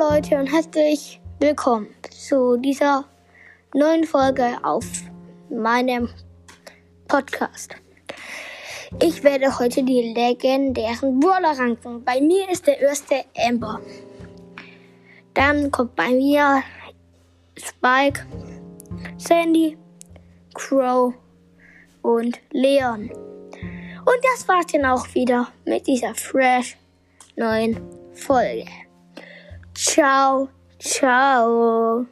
Leute und herzlich willkommen zu dieser neuen Folge auf meinem Podcast. Ich werde heute die legendären Brawler ranken. Bei mir ist der erste Amber. Dann kommt bei mir Spike, Sandy, Crow und Leon. Und das war's dann auch wieder mit dieser fresh neuen Folge. Ciao, ciao.